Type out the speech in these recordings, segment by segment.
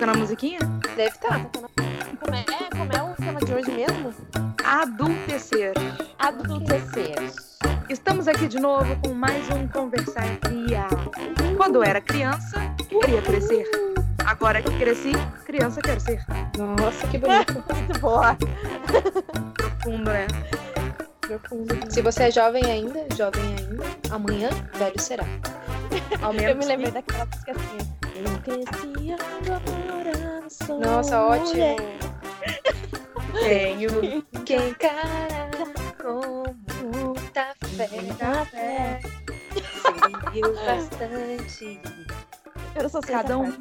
tocando a musiquinha? Deve estar. Como é, como é o tema de hoje mesmo? Adultecer. Adultecer. Estamos aqui de novo com mais um Conversar Cria. Quando eu era criança, queria crescer. Agora que cresci, criança quer ser. Nossa, que bonito. Muito boa. Profundo, né? Se você é jovem ainda, jovem ainda, amanhã velho será. Ao Eu menos me lembrei daquela música assim. Eu cresci agora, sou Nossa, ótimo. tenho Quem cara com muita fé, Na fé. seguiu bastante. Não assim, cada um,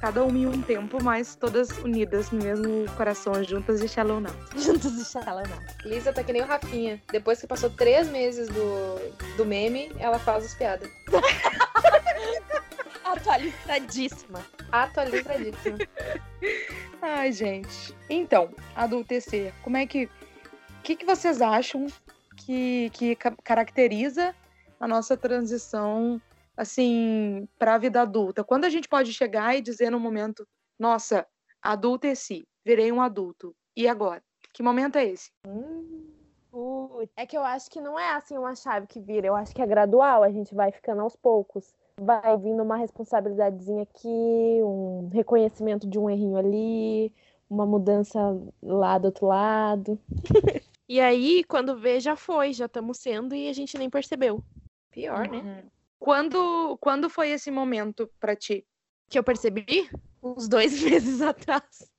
cada uma em um tempo, mas todas unidas no mesmo coração, juntas de Shallow Now. Juntos e xalana. Lisa tá que nem o Rafinha. Depois que passou três meses do, do meme, ela faz as piadas. Atualizadíssima. Atualizadíssima. Ai, gente. Então, adultecer. Como é que. O que, que vocês acham que, que ca- caracteriza a nossa transição, assim, para a vida adulta? Quando a gente pode chegar e dizer no momento, nossa, adulteci, virei um adulto. E agora? Que momento é esse? Putz, É que eu acho que não é assim uma chave que vira. Eu acho que é gradual, a gente vai ficando aos poucos. Vai vindo uma responsabilidadezinha aqui, um reconhecimento de um errinho ali, uma mudança lá do outro lado. e aí, quando vê, já foi, já estamos sendo e a gente nem percebeu. Pior, né? Uhum. Quando, quando foi esse momento para ti? Que eu percebi uns dois meses atrás.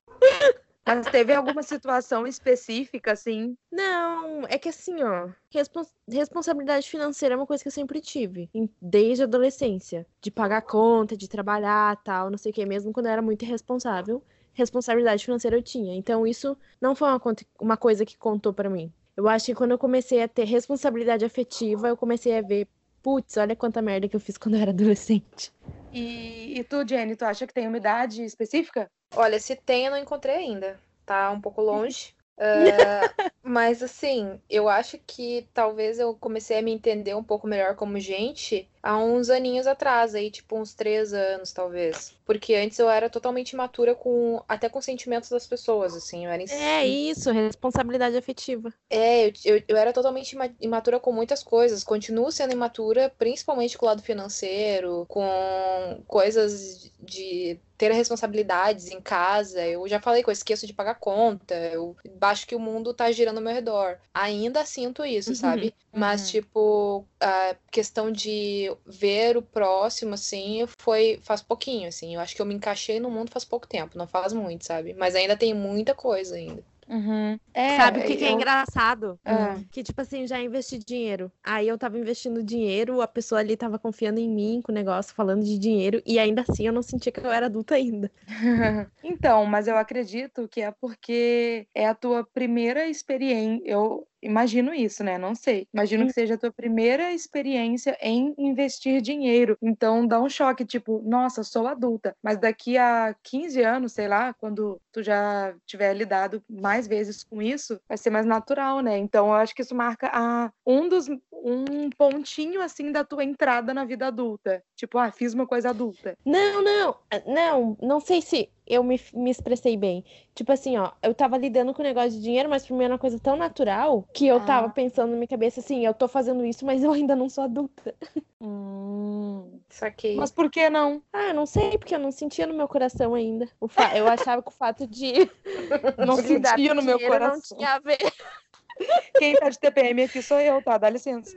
Mas teve alguma situação específica, assim? Não, é que assim, ó, respons- responsabilidade financeira é uma coisa que eu sempre tive, desde a adolescência, de pagar conta, de trabalhar, tal, não sei o que, mesmo quando eu era muito irresponsável, responsabilidade financeira eu tinha. Então isso não foi uma, uma coisa que contou pra mim. Eu acho que quando eu comecei a ter responsabilidade afetiva, eu comecei a ver, putz, olha quanta merda que eu fiz quando eu era adolescente. E, e tu, Jenny, tu acha que tem uma idade específica? Olha, se tem, eu não encontrei ainda. Tá um pouco longe. Ah, mas assim, eu acho que talvez eu comecei a me entender um pouco melhor como gente há uns aninhos atrás, aí, tipo uns três anos, talvez. Porque antes eu era totalmente imatura com até com os sentimentos das pessoas, assim. Eu era ins- É isso, responsabilidade afetiva. É, eu, eu, eu era totalmente ima- imatura com muitas coisas. Continuo sendo imatura, principalmente com o lado financeiro, com coisas de ter responsabilidades em casa. Eu já falei que eu esqueço de pagar conta. Eu acho que o mundo tá girando ao meu redor. Ainda sinto isso, Uhum, sabe? Mas, uhum. tipo, a questão de ver o próximo, assim, foi faz pouquinho, assim. Eu acho que eu me encaixei no mundo faz pouco tempo, não faz muito, sabe? Mas ainda tem muita coisa ainda. Uhum. É, Sabe o que, que é eu- engraçado? Ah. Que, tipo assim, já investi dinheiro. Aí eu tava investindo dinheiro, a pessoa ali tava confiando em mim com o negócio, falando de dinheiro, e ainda assim eu não sentia que eu era adulta ainda. Então, mas eu acredito que é porque é a tua primeira experiência. Eu imagino isso, né? Não sei. Imagino que seja a tua primeira experiência em investir dinheiro. Então dá um choque, tipo, nossa, sou adulta. Mas daqui a 15 anos, sei lá, quando tu já tiver lidado mais vezes com isso, vai ser mais natural, né? Então eu acho que isso marca a, um dos um pontinho assim da tua entrada na vida adulta. Tipo, ah, fiz uma coisa adulta. Não, não, não, não sei se eu me, me expressei bem. Tipo assim, ó, eu tava lidando com o negócio de dinheiro, mas pra mim era uma coisa tão natural que eu tava Ah. pensando na minha cabeça assim, eu tô fazendo isso, mas eu ainda não sou adulta. Hum. Saquei. Mas por que não? Ah, eu não sei, porque eu não sentia no meu coração ainda. O fa- Eu achava que o fato de Não sentia no meu dinheiro não coração. tinha a ver. Quem tá de TPM aqui sou eu, tá? Dá licença.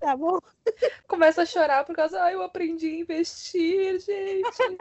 Tá bom? Começa a chorar por causa, ah, eu aprendi a investir, gente.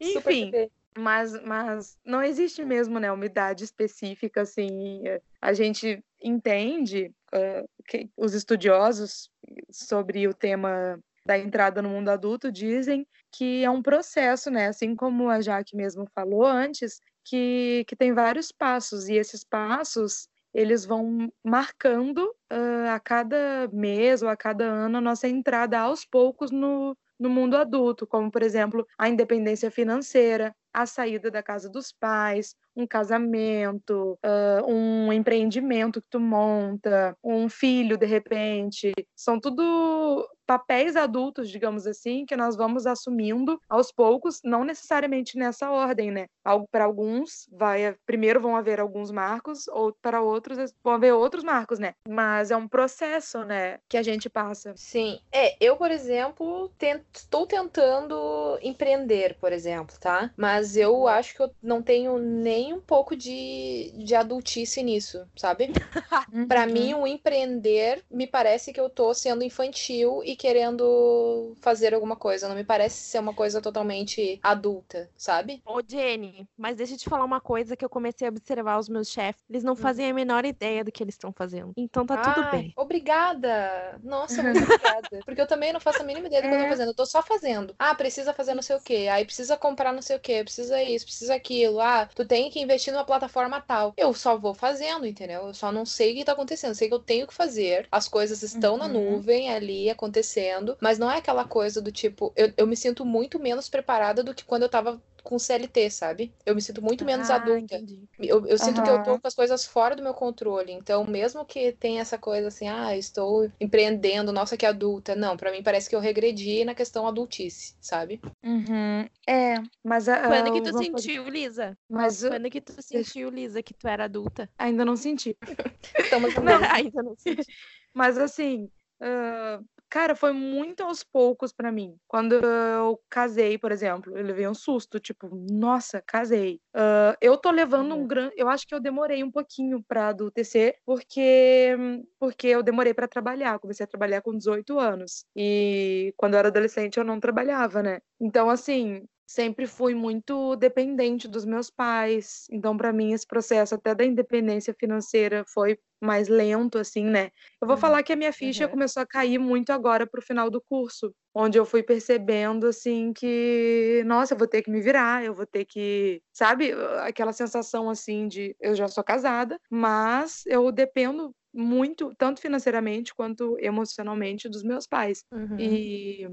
Enfim, mas, mas não existe mesmo, né, uma idade específica, assim. eh, A gente entende, eh, que os estudiosos sobre o tema da entrada no mundo adulto dizem que é um processo, né? Assim como a Jaque mesmo falou antes, que, que tem vários passos, e esses passos eles vão marcando ah, a cada mês ou a cada ano a nossa entrada aos poucos no, no mundo adulto, como, por exemplo, a independência financeira, a saída da casa dos pais, um casamento, ah, um empreendimento que tu monta, um filho, de repente. São tudo papéis adultos, digamos assim, que nós vamos assumindo aos poucos, não necessariamente nessa ordem, né? Para alguns, vai primeiro vão haver alguns marcos, ou para outros vão haver outros marcos, né? Mas é um processo, né, que a gente passa. Sim. É, eu, por exemplo, estou tentando empreender, por exemplo, tá? Mas eu acho que eu não tenho nem um pouco de, de adultice nisso, sabe? para mim, o empreender me parece que eu tô sendo infantil e querendo fazer alguma coisa. Não me parece ser uma coisa totalmente adulta, sabe? Ô, Jenny, mas deixa eu te falar uma coisa que eu comecei a observar os meus chefes. Eles não hum. fazem a menor ideia do que eles estão fazendo. Então tá Ai, tudo bem. Obrigada! Nossa, muito obrigada. Porque eu também não faço a mínima ideia do que eu tô é. fazendo. Eu tô só fazendo. Ah, precisa fazer não sei o quê. Aí precisa comprar não sei o quê. Precisa isso, precisa aquilo. Ah, tu tem que investir numa plataforma tal. Eu só vou fazendo, entendeu? Eu só não sei o que tá acontecendo. Eu sei que eu tenho que fazer. As coisas estão uhum. na nuvem ali acontecendo. Mas não é aquela coisa do tipo. Eu, eu me sinto muito menos preparada do que quando eu tava com CLT, sabe? Eu me sinto muito menos ah, adulta. Eu, eu sinto uhum. que eu tô com as coisas fora do meu controle. Então, mesmo que tenha essa coisa assim, ah, estou empreendendo, nossa, que adulta. Não, para mim parece que eu regredi na questão adultice, sabe? Uhum. É, mas. Uh, Quando que tu sentiu, Lisa? Mas, Quando que tu sentiu, Lisa, que tu era adulta? Ainda não senti. Estamos Ainda não senti. Mas assim. Uh, Cara, foi muito aos poucos para mim. Quando eu casei, por exemplo, eu levei um susto, tipo, nossa, casei. Uh, eu tô levando um grande. Eu acho que eu demorei um pouquinho para adultecer, porque porque eu demorei para trabalhar. Comecei a trabalhar com 18 anos. E quando eu era adolescente, eu não trabalhava, né? Então, assim, sempre fui muito dependente dos meus pais. Então, para mim, esse processo até da independência financeira foi mais lento, assim, né? Eu vou uhum. falar que a minha ficha uhum. começou a cair muito agora pro final do curso, onde eu fui percebendo, assim, que, nossa, eu vou ter que me virar, eu vou ter que, sabe, aquela sensação, assim, de eu já sou casada, mas eu dependo muito, tanto financeiramente quanto emocionalmente, dos meus pais. Uhum. E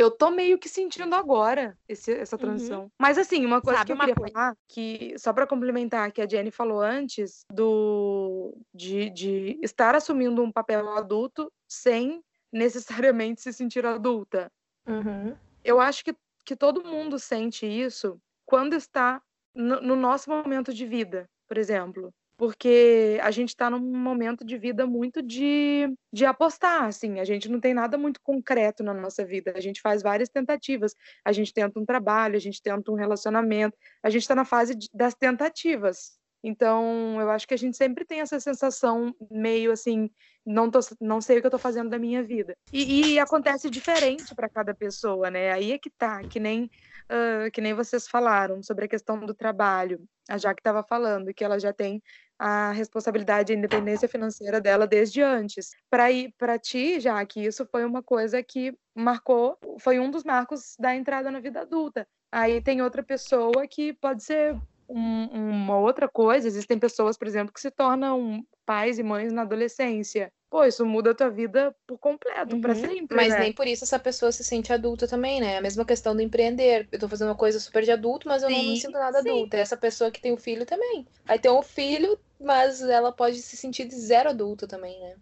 eu tô meio que sentindo agora esse, essa uhum. transição. Uhum. Mas assim, uma coisa Sabe que eu queria coisa? falar, que só para complementar que a Jenny falou antes do de, de estar assumindo um papel adulto sem necessariamente se sentir adulta. Uhum. Eu acho que, que todo mundo sente isso quando está no, no nosso momento de vida, por exemplo porque a gente está num momento de vida muito de, de apostar, assim, a gente não tem nada muito concreto na nossa vida, a gente faz várias tentativas, a gente tenta um trabalho, a gente tenta um relacionamento, a gente está na fase de, das tentativas. Então, eu acho que a gente sempre tem essa sensação meio assim, não, tô, não sei o que eu estou fazendo da minha vida. E, e acontece diferente para cada pessoa, né? Aí é que tá, que nem uh, que nem vocês falaram sobre a questão do trabalho. A Jaque estava falando que ela já tem a responsabilidade e a independência financeira dela desde antes. Para ir para ti, Jaque, isso foi uma coisa que marcou, foi um dos marcos da entrada na vida adulta. Aí tem outra pessoa que pode ser um, uma outra coisa. Existem pessoas, por exemplo, que se tornam pais e mães na adolescência pô, isso muda a tua vida por completo, uhum. para sempre. Mas né? nem por isso essa pessoa se sente adulta também, né? A mesma questão do empreender. Eu tô fazendo uma coisa super de adulto, mas eu sim, não me sinto nada sim. adulta. É essa pessoa que tem o um filho também. Aí tem um filho, mas ela pode se sentir de zero adulta também, né?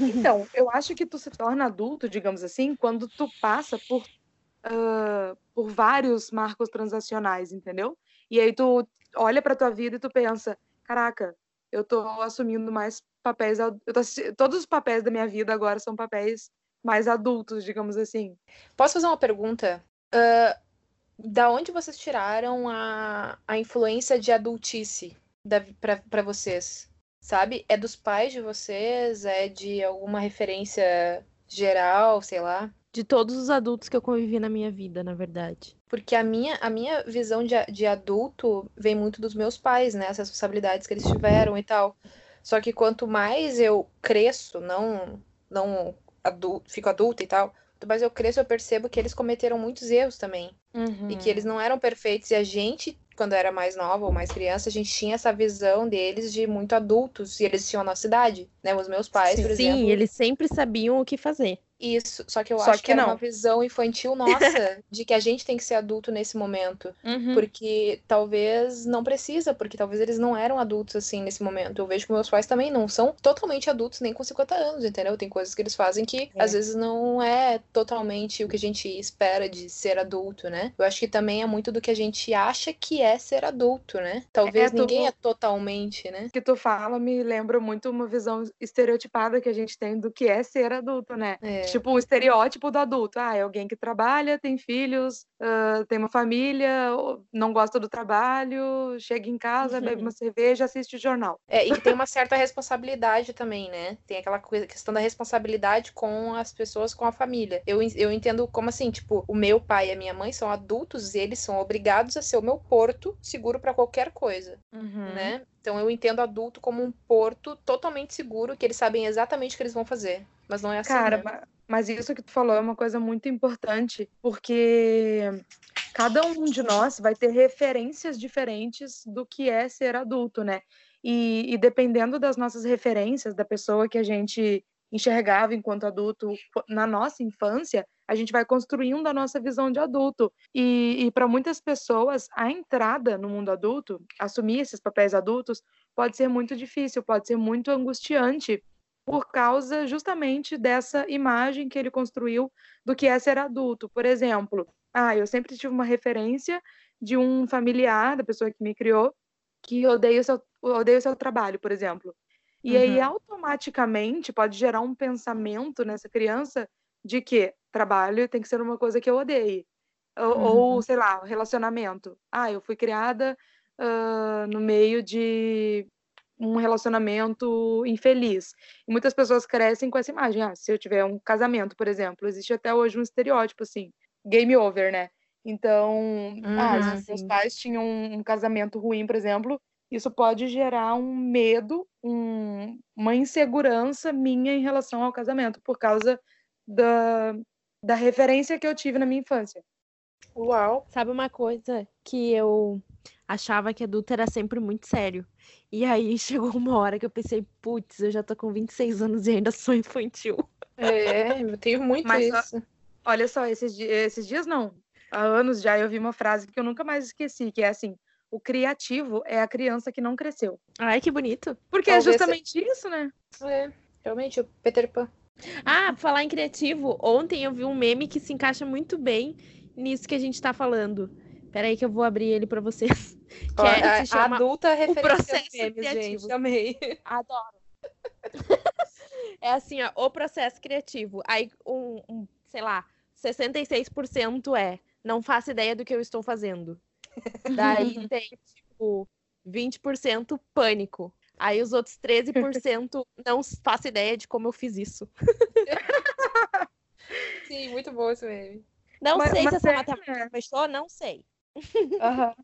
Então, eu acho que tu se torna adulto, digamos assim, quando tu passa por, uh, por vários marcos transacionais, entendeu? E aí tu olha pra tua vida e tu pensa, caraca, eu tô assumindo mais papéis. Tô, todos os papéis da minha vida agora são papéis mais adultos, digamos assim. Posso fazer uma pergunta? Uh, da onde vocês tiraram a, a influência de adultice para vocês? Sabe? É dos pais de vocês? É de alguma referência geral, sei lá? De todos os adultos que eu convivi na minha vida, na verdade. Porque a minha, a minha visão de, de adulto vem muito dos meus pais, né? As responsabilidades que eles tiveram e tal. Só que quanto mais eu cresço, não não adulto, fico adulta e tal, quanto mais eu cresço, eu percebo que eles cometeram muitos erros também. Uhum. E que eles não eram perfeitos. E a gente, quando era mais nova ou mais criança, a gente tinha essa visão deles de muito adultos. E eles tinham a nossa idade, né? Os meus pais, sim, por exemplo. Sim, eles sempre sabiam o que fazer. Isso, só que eu Só acho que, que era não. uma visão infantil nossa de que a gente tem que ser adulto nesse momento. Uhum. Porque talvez não precisa, porque talvez eles não eram adultos assim nesse momento. Eu vejo que meus pais também não são totalmente adultos nem com 50 anos, entendeu? Tem coisas que eles fazem que É. às vezes não é totalmente o que a gente espera de ser adulto, né? Eu acho que também é muito do que a gente acha que é ser adulto, né? Talvez É, tu- ninguém é totalmente, né? O que tu fala me lembra muito uma visão estereotipada que a gente tem do que é ser adulto, né? É. Tipo, o estereótipo do adulto. Ah, é alguém que trabalha, tem filhos, ah, tem uma família, não gosta do trabalho, chega em casa, bebe uma cerveja, assiste o jornal. É, e que tem uma certa responsabilidade também, né? Tem aquela coisa- questão da responsabilidade com as pessoas, com a família. Eu, eu entendo como assim, tipo, o meu pai e a minha mãe são adultos e eles são obrigados a ser o meu porto seguro pra qualquer coisa, Uhum. né? Então eu entendo adulto como um porto totalmente seguro, que eles sabem exatamente o que eles vão fazer. Mas não é assim, Cara, né? ma- mas isso que tu falou é uma coisa muito importante, porque cada um de nós vai ter referências diferentes do que é ser adulto, né? E, e dependendo das nossas referências, da pessoa que a gente enxergava enquanto adulto na nossa infância, a gente vai construindo a nossa visão de adulto. E, e para muitas pessoas, a entrada no mundo adulto, assumir esses papéis adultos, pode ser muito difícil, pode ser muito angustiante, por causa justamente dessa imagem que ele construiu do que é ser adulto. Por exemplo, ah, eu sempre tive uma referência de um familiar, da pessoa que me criou, que odeia o seu, odeia o seu trabalho, por exemplo. E aí, Uhum. automaticamente, pode gerar um pensamento nessa criança de que trabalho tem que ser uma coisa que eu odeie. Ou, ou, sei lá, relacionamento. Ah, eu fui criada ah, no meio de um relacionamento infeliz. E muitas pessoas crescem com essa imagem. Ah, se eu tiver um casamento, por exemplo, existe até hoje um estereótipo assim, game over, né? Então, ah, Uhum, se seus sim. pais tinham um casamento ruim, por exemplo, isso pode gerar um medo, um- uma insegurança minha em relação ao casamento, por causa da, da referência que eu tive na minha infância. Uau. Sabe uma coisa que eu achava que adulto era sempre muito sério. E aí chegou uma hora que eu pensei, putz, eu já tô com 26 anos e ainda sou infantil. É, eu tenho muito Mas isso. Olha só, esses, esses dias não. Há anos já eu vi uma frase que eu nunca mais esqueci, que é assim: o criativo é a criança que não cresceu. Ai, que bonito. Porque Talvez é se- justamente isso, né? É, realmente, o Peter Pan. Ah, falar em criativo, ontem eu vi um meme que se encaixa muito bem nisso que a gente tá falando. Peraí que eu vou abrir ele pra vocês. Que Ó, é- a, se chama adulta referência processo memes, criativo. gente. Amei. Adoro. É assim, ó, o processo criativo. Aí, um, um, sei lá, 66% é não faço ideia do que eu estou fazendo. Daí tem, tipo, 20% pânico. Aí os outros 13% não faço ideia de como eu fiz isso. Sim, muito bom esse meme. Não Mas- sei mas se essa é, matemática né? fechou, não sei. Aham.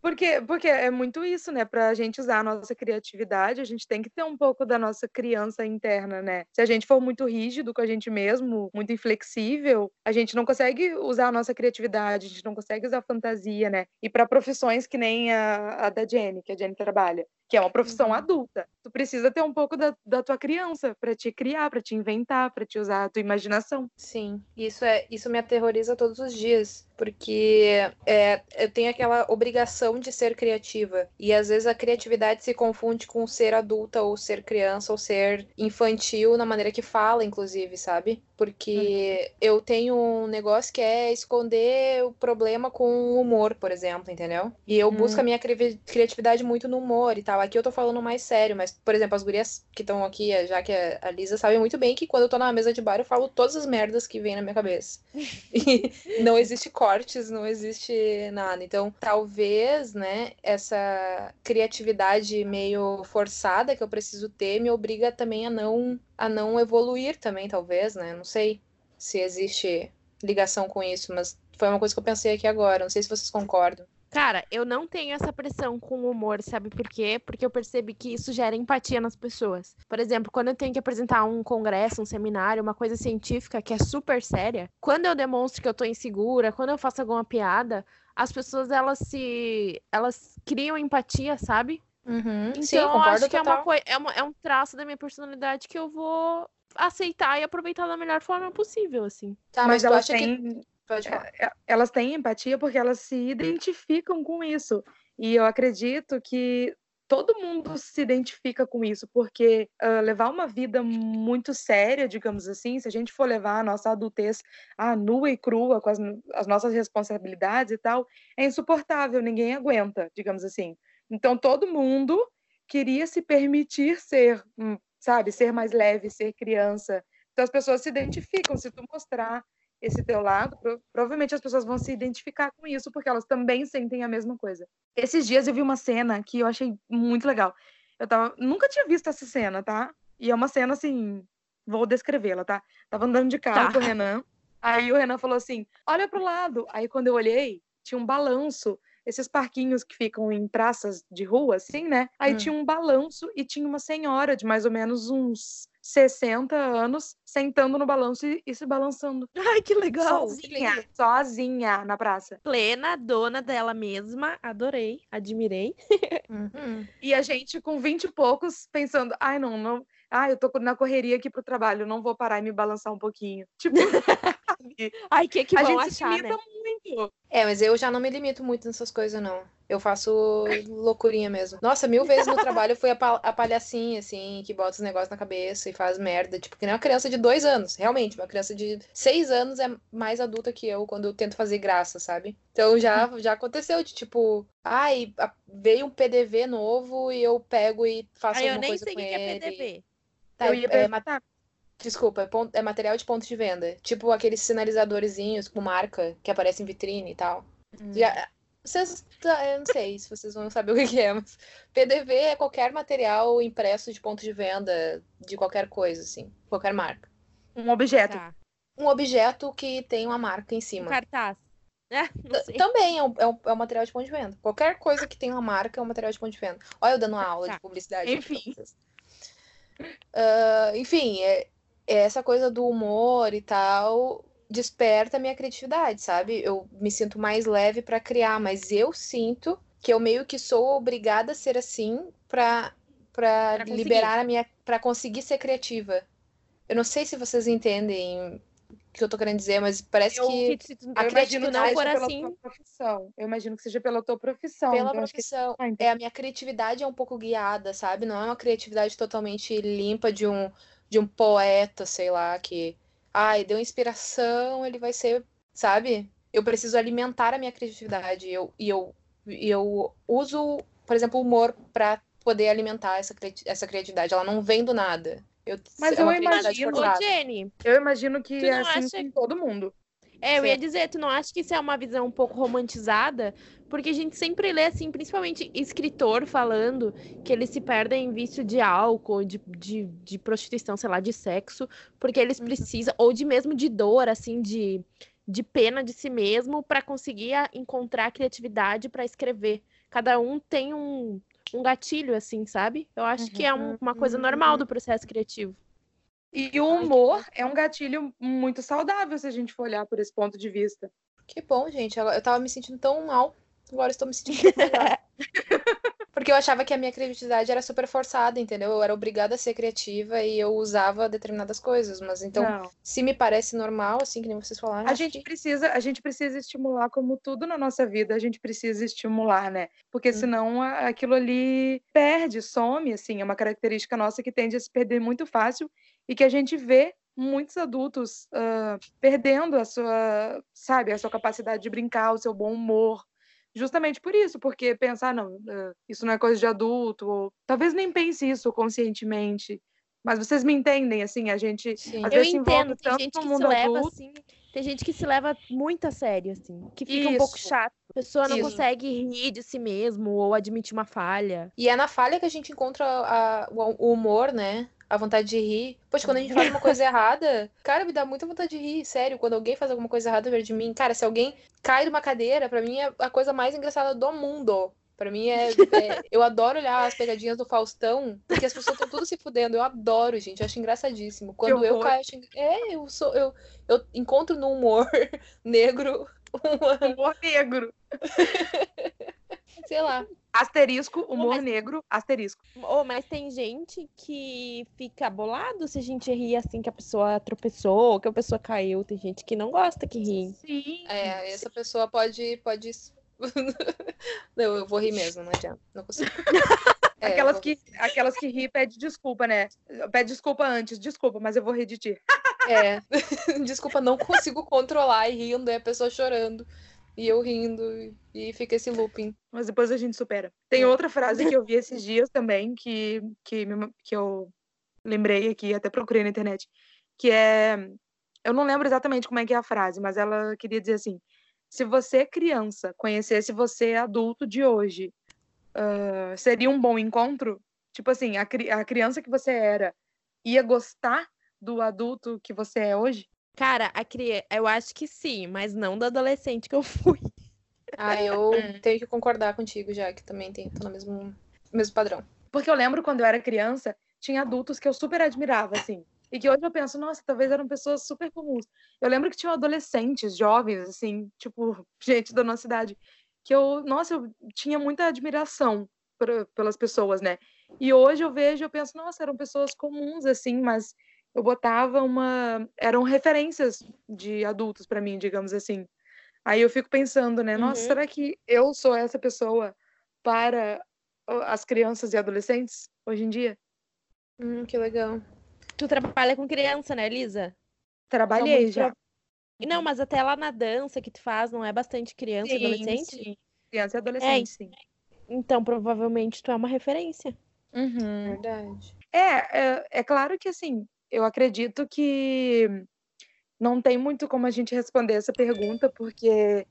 Porque, porque é muito isso, né? Para a gente usar a nossa criatividade, a gente tem que ter um pouco da nossa criança interna, né? Se a gente for muito rígido com a gente mesmo, muito inflexível, a gente não consegue usar a nossa criatividade, a gente não consegue usar fantasia, né? E para profissões que nem a, a da Jenny, que a Jenny trabalha, que é uma profissão Uhum. adulta, tu precisa ter um pouco da, da tua criança para te criar, para te inventar, para te usar a tua imaginação. Sim, isso é, isso me aterroriza todos os dias, porque é, eu tenho aquela obrigação de ser criativa e às vezes a criatividade se confunde com ser adulta ou ser criança ou ser infantil na maneira que fala, inclusive, sabe? Porque eu tenho um negócio que é esconder o problema com o humor, por exemplo, entendeu? E eu busco a minha cri- criatividade muito no humor e tal. Aqui eu tô falando mais sério, mas, por exemplo, as gurias que estão aqui, já que a Lisa sabe muito bem que quando eu tô na mesa de bar eu falo todas as merdas que vem na minha cabeça. E não existe cortes, não existe nada. Então, talvez, né, essa criatividade meio forçada que eu preciso ter me obriga também a não a não evoluir também, talvez, né? Não sei se existe ligação com isso, mas foi uma coisa que eu pensei aqui agora. Não sei se vocês concordam. Cara, eu não tenho essa pressão com o humor, sabe por quê? Porque eu percebi que isso gera empatia nas pessoas. Por exemplo, quando eu tenho que apresentar um congresso, um seminário, uma coisa científica que é super séria, quando eu demonstro que eu tô insegura, quando eu faço alguma piada, as pessoas elas se elas criam empatia, sabe? Uhum. Então Sim, eu concordo acho que é uma total. coi- é, uma- é um traço da minha personalidade que eu vou aceitar e aproveitar da melhor forma possível, assim. Tá, Mas mas, Pode falar. é- é- elas têm empatia porque elas se identificam com isso. E eu acredito que todo mundo se identifica com isso, porque ah, levar uma vida muito séria, digamos assim, se a gente for levar a nossa adultez ah, nua e crua, com as, as nossas responsabilidades e tal, é insuportável, ninguém aguenta, digamos assim. Então todo mundo queria se permitir ser, hum, sabe, ser mais leve, ser criança. Então as pessoas se identificam, se tu mostrar esse teu lado, pro- provavelmente as pessoas vão se identificar com isso, porque elas também sentem a mesma coisa. Esses dias eu vi uma cena que eu achei muito legal. Eu tava, nunca tinha visto essa cena, tá? E é uma cena assim, vou descrevê-la, tá? Tava andando de carro Tá. com o Renan, aí o Renan falou assim: "Olha pro lado". Aí quando eu olhei, tinha um balanço, esses parquinhos que ficam em praças de rua assim, né? Aí Hum. tinha um balanço e tinha uma senhora de mais ou menos uns 60 anos sentando no balanço e, e se balançando. Ai, que legal. Sozinha, sozinha na praça. Plena, dona dela mesma. Adorei, admirei. Uhum. E a gente com 20 e poucos pensando, ai não, não, ai, eu tô na correria aqui pro trabalho, não vou parar e me balançar um pouquinho. Tipo, sabe? Ai, o que que a vão gente se achar, limita né? muito. É, mas eu já não me limito muito nessas coisas, não. Eu faço loucurinha mesmo. Nossa, mil vezes no trabalho eu fui a, pa- a palhacinha, assim, que bota os negócios na cabeça e faz merda. Tipo, que nem uma criança de dois anos. Realmente, uma criança de seis anos é mais adulta que eu quando eu tento fazer graça, sabe? Então já, já aconteceu de tipo, ai, veio um PDV novo e eu pego e faço Ai, eu alguma nem coisa sei o com que é ele. PDV. Tá, eu ia é, ma- perguntar. Desculpa, é, pon- é material de ponto de venda. Tipo aqueles sinalizadorzinhos com marca que aparece em vitrine e tal. Já, vocês, tá, eu não sei se vocês vão saber o que é, mas PDV é qualquer material impresso de ponto de venda de qualquer coisa, assim, qualquer marca. Um objeto. Tá. Um objeto que tem uma marca em Um cima. cartaz. É. Também é um, é, um, é um material de ponto de venda. Qualquer coisa que tem uma marca é um material de ponto de venda. Olha eu dando uma aula de Tá. publicidade. aqui pra Enfim. Ah, enfim, é essa coisa do humor e tal desperta a minha criatividade, sabe? Eu me sinto mais leve pra criar, mas eu sinto que eu meio que sou obrigada a ser assim para conseguir. liberar a minha para conseguir ser criativa. Eu não sei se vocês entendem o que eu tô querendo dizer, mas parece Eu- que a Eu que não pela assim- tua profissão. Eu imagino que seja pela tua profissão. Pela então que- profissão. Ah, entendi. É, a minha criatividade é um pouco guiada, sabe? Não é uma criatividade totalmente limpa de um, de um poeta, sei lá, que. Ai, deu inspiração, ele vai ser. Sabe? Eu preciso alimentar a minha criatividade. Eu, e eu, e eu uso, por exemplo, o humor pra poder alimentar essa, essa criatividade. Ela não vem do nada. Eu, Mas é uma eu imagino- Ô. Jenny, Eu imagino que é assim acha- com todo mundo. É, eu ia dizer, tu não acha que isso é uma visão um pouco romantizada? Porque a gente sempre lê, assim, principalmente escritor falando que eles se perdem em vício de álcool, de, de, de prostituição, sei lá, de sexo, porque eles Uhum. precisam, ou de mesmo de dor, assim, de, de pena de si mesmo, para conseguir encontrar criatividade para escrever. Cada um tem um, um gatilho, assim, sabe? Eu acho que é um- uma coisa normal do processo criativo. E o humor é um gatilho muito saudável se a gente for olhar por esse ponto de vista. Que bom, gente. Eu tava me sentindo tão mal. Agora estou me sentindo melhor. Porque eu achava que a minha criatividade era super forçada, entendeu? Eu era obrigada a ser criativa e eu usava determinadas coisas. Mas então, Não. se me parece normal, assim, que nem vocês falaram, A gente que- precisa, a gente precisa estimular como tudo na nossa vida, a gente precisa estimular, né? Porque Hum. senão aquilo ali perde, some, assim, é uma característica nossa que tende a se perder muito fácil e que a gente vê muitos adultos ah, perdendo a sua, sabe, a sua capacidade de brincar, o seu bom humor, justamente por isso, porque pensar, não, ah, isso não é coisa de adulto, ou talvez nem pense isso conscientemente, mas vocês me entendem, assim, a gente Sim. às Eu vezes se envolve entendo, tem tanto gente no que se mundo leva adulto, assim, tem gente que se leva muito a sério, assim, que fica um pouco Isso. chato. A pessoa não Isso. consegue rir de si mesmo ou admitir uma falha. E é na falha que a gente encontra a- o humor, né? A vontade de rir. Poxa, quando a gente faz uma coisa errada, cara, me dá muita vontade de rir, sério. Quando alguém faz alguma coisa errada perto de mim, cara, se alguém cai de uma cadeira, pra mim é a coisa mais engraçada do mundo. Pra mim é, é- Eu adoro olhar as pegadinhas do Faustão, porque as pessoas estão tudo se fudendo. Eu adoro, gente. Eu acho engraçadíssimo. Quando eu caio, acho é, eu sou. Eu, eu encontro no humor negro uma, humor negro. Sei lá. Asterisco, humor mas- negro, asterisco. Oh, mas tem gente que fica bolado se a gente rir assim que a pessoa tropeçou, que a pessoa caiu. Tem gente que não gosta que ri. Sim. É, essa pessoa pode. pode... não, eu vou rir mesmo, não adianta. Não consigo. É, Aquelas eu- que, aquelas que ri pede desculpa, né? Pede desculpa antes, desculpa, mas eu vou rir de ti. É. Desculpa, não consigo controlar e rindo, e a pessoa chorando. E eu rindo, e- fica esse looping. Mas depois a gente supera. Tem É. outra frase que eu vi esses dias também, que, que, me- que eu lembrei aqui, até procurei na internet, que é. Eu não lembro exatamente como é que é a frase, mas ela queria dizer assim: se você, criança, conhecesse você adulto de hoje, ah, seria um bom encontro? Tipo assim, a, a criança que você era ia gostar do adulto que você é hoje? Cara, a cria... eu acho que sim, mas não do adolescente que eu fui. Ah, eu Hum. tenho que concordar contigo já, que também tem, tô no mesmo, mesmo padrão. Porque eu lembro quando eu era criança, tinha adultos que eu super admirava, assim. E que hoje eu penso, nossa, talvez eram pessoas super comuns. Eu lembro que tinham adolescentes, jovens, assim, tipo, gente da nossa idade, que eu, nossa, eu tinha muita admiração por- pelas pessoas, né? E hoje eu vejo, eu penso, nossa, eram pessoas comuns, assim, mas eu botava uma. Eram referências de adultos para mim, digamos assim. Aí eu fico pensando, né? Nossa, Uhum. será que eu sou essa pessoa para as crianças e adolescentes hoje em dia? Hum, que legal. Tu trabalha com criança, né, Elisa? Trabalhei muito já. E Não, mas até lá na dança que tu faz, não é bastante criança e Sim, adolescente? sim. Criança e adolescente, sim. Então, provavelmente tu é uma referência. Uhum. Verdade. É, é, é claro que assim, eu acredito que não tem muito como a gente responder essa pergunta, porque,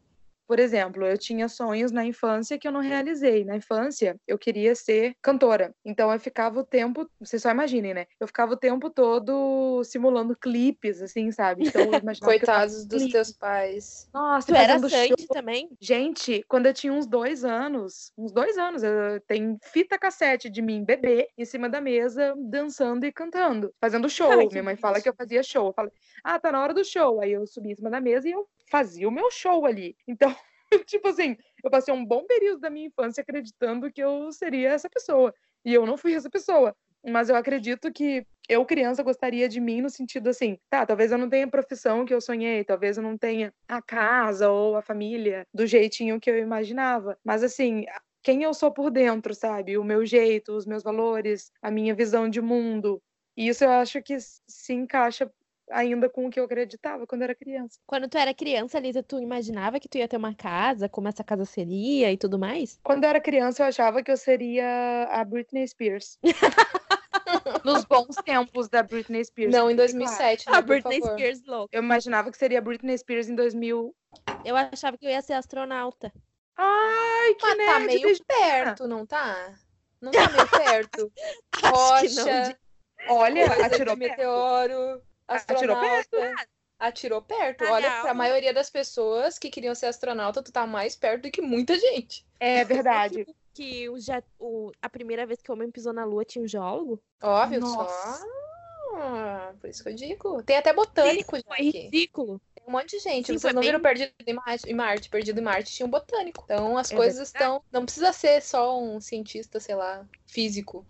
por exemplo, eu tinha sonhos na infância que eu não realizei. Na infância, eu queria ser cantora. Então eu ficava o tempo, vocês só imaginem, né? Eu ficava o tempo todo simulando clipes, assim, sabe? Então Coitados dos clipe. teus pais. Nossa, Tu era fazendo Sandy show. também? Gente, quando eu tinha uns dois anos, uns dois anos, eu tenho fita cassete de mim, bebê, em cima da mesa, dançando e cantando, fazendo show. Ai, Minha mãe fala que eu fazia show. Eu falei, ah, tá na hora do show. Aí eu subi em cima da mesa e eu fazia o meu show ali. Então, tipo assim, eu passei um bom período da minha infância acreditando que eu seria essa pessoa. E eu não fui essa pessoa. Mas eu acredito que eu, criança, gostaria de mim no sentido assim, tá, talvez eu não tenha a profissão que eu sonhei, talvez eu não tenha a casa ou a família do jeitinho que eu imaginava. Mas assim, quem eu sou por dentro, sabe? O meu jeito, os meus valores, a minha visão de mundo. E isso eu acho que se encaixa ainda com o que eu acreditava quando era criança. Quando tu era criança, Lisa, tu imaginava que tu ia ter uma casa, como essa casa seria e tudo mais? Quando eu era criança, eu achava que eu seria a Britney Spears. Nos bons tempos da Britney Spears. Não, em Claro. 2007, né, A por Britney favor. Spears louca. Eu imaginava que seria a Britney Spears em 2000. Eu achava que eu ia ser astronauta. Ai, que Mas tá nerd meio desde- perto, não tá? Não tá meio perto? Rocha, Olha, atirou meteoro, Atirou astronauta. Atirou perto. Ah, Olha, não. pra maioria das pessoas que queriam ser astronauta, tu tá mais perto do que muita gente. É verdade. Que o, já, o, a primeira vez que o homem pisou na lua tinha um geólogo. Óbvio, Nossa. só. Ah, Por isso que eu digo. Tem até botânico Foi aqui. ridículo. Tem um monte de gente. Sim, Vocês não bem- viram Perdido em Marte, em Marte? Perdido em Marte tinha um botânico. Então as É coisas estão. Não precisa ser só um cientista, sei lá, físico.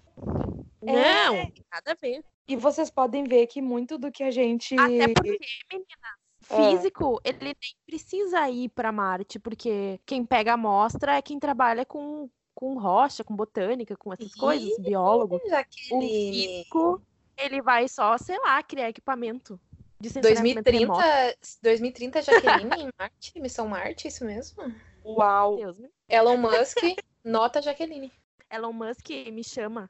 É. Não, nada a ver. E vocês podem ver que muito do que a gente. Até porque, meninas, Ah. físico, ele nem precisa ir pra Marte, porque quem pega a amostra é quem trabalha com, com rocha, com botânica, com essas coisas, biólogo. O físico, ele vai só, sei lá, criar equipamento de sensoramento 2030, remoto. 2030 Jaqueline em Marte, Missão Marte, isso mesmo? Uau! Deus? Elon Musk, nota Jaqueline. Elon Musk me chama.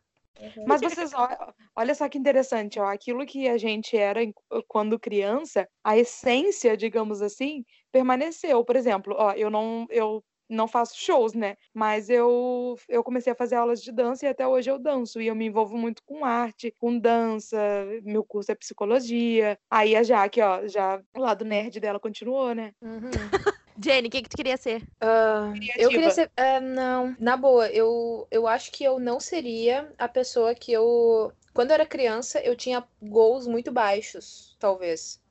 Mas vocês, ó- olha só que interessante, ó, aquilo que a gente era em- quando criança, a essência, digamos assim, permaneceu. Por exemplo, ó, eu não, eu não faço shows, né? Mas eu, eu comecei a fazer aulas de dança e até hoje eu danço. E eu me envolvo muito com arte, com dança, meu curso é psicologia. Aí a Jaque, ó, já o lado nerd dela continuou, né? Uhum. Jenny, o que, que tu queria ser? Ah, eu queria ser. ah, não, na boa, eu, eu acho que eu não seria a pessoa que eu. Quando eu era criança, eu tinha goals muito baixos, talvez.